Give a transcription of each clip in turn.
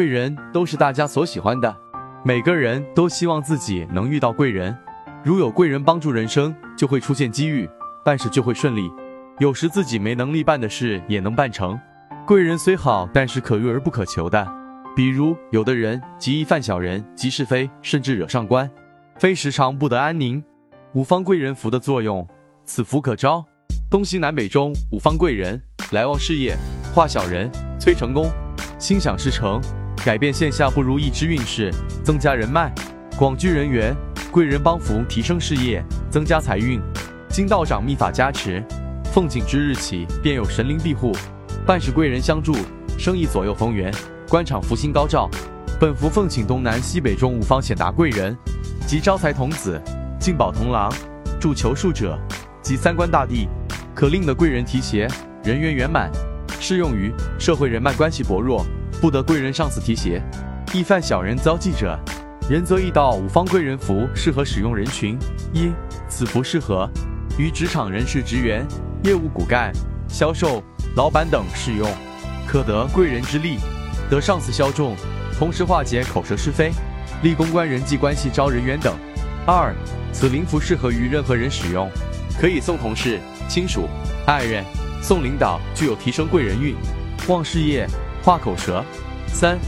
贵人都是大家所喜欢的，每个人都希望自己能遇到贵人。如有贵人帮助，人生就会出现机遇，办事就会顺利。有时自己没能力办的事也能办成。贵人虽好，但是可遇而不可求的。比如有的人极易犯小人，积是非，甚至惹上官，非时常不得安宁。五方贵人符的作用，此符可招东西南北中五方贵人，来旺事业，化小人，催成功，心想事成。改变线下不如意之运势，增加人脉，广聚人缘，贵人帮扶，提升事业，增加财运。金道长秘法加持，奉请之日起便有神灵庇护，办事贵人相助，生意左右逢源，官场福星高照。本符奉请东南西北中五方显达贵人，及招财童子、进宝童郎、助求术者及三官大帝，可令的贵人提携，人缘圆满。适用于社会人脉关系薄弱。不得贵人上司提携，易犯小人遭忌者，仁则易道五方贵人符适合使用人群：一、此符适合。于职场人士职员、业务骨干、销售、老板等适用，可得贵人之力，得上司消重，同时化解口舌是非，立公关人际关系招人缘等。二、此灵符适合于任何人使用，可以送同事、亲属、爱人，送领导，具有提升贵人运、旺事业。画口舌，三，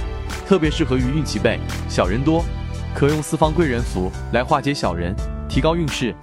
特别适合于运气背、小人多，可用四方贵人符来化解小人，提高运势。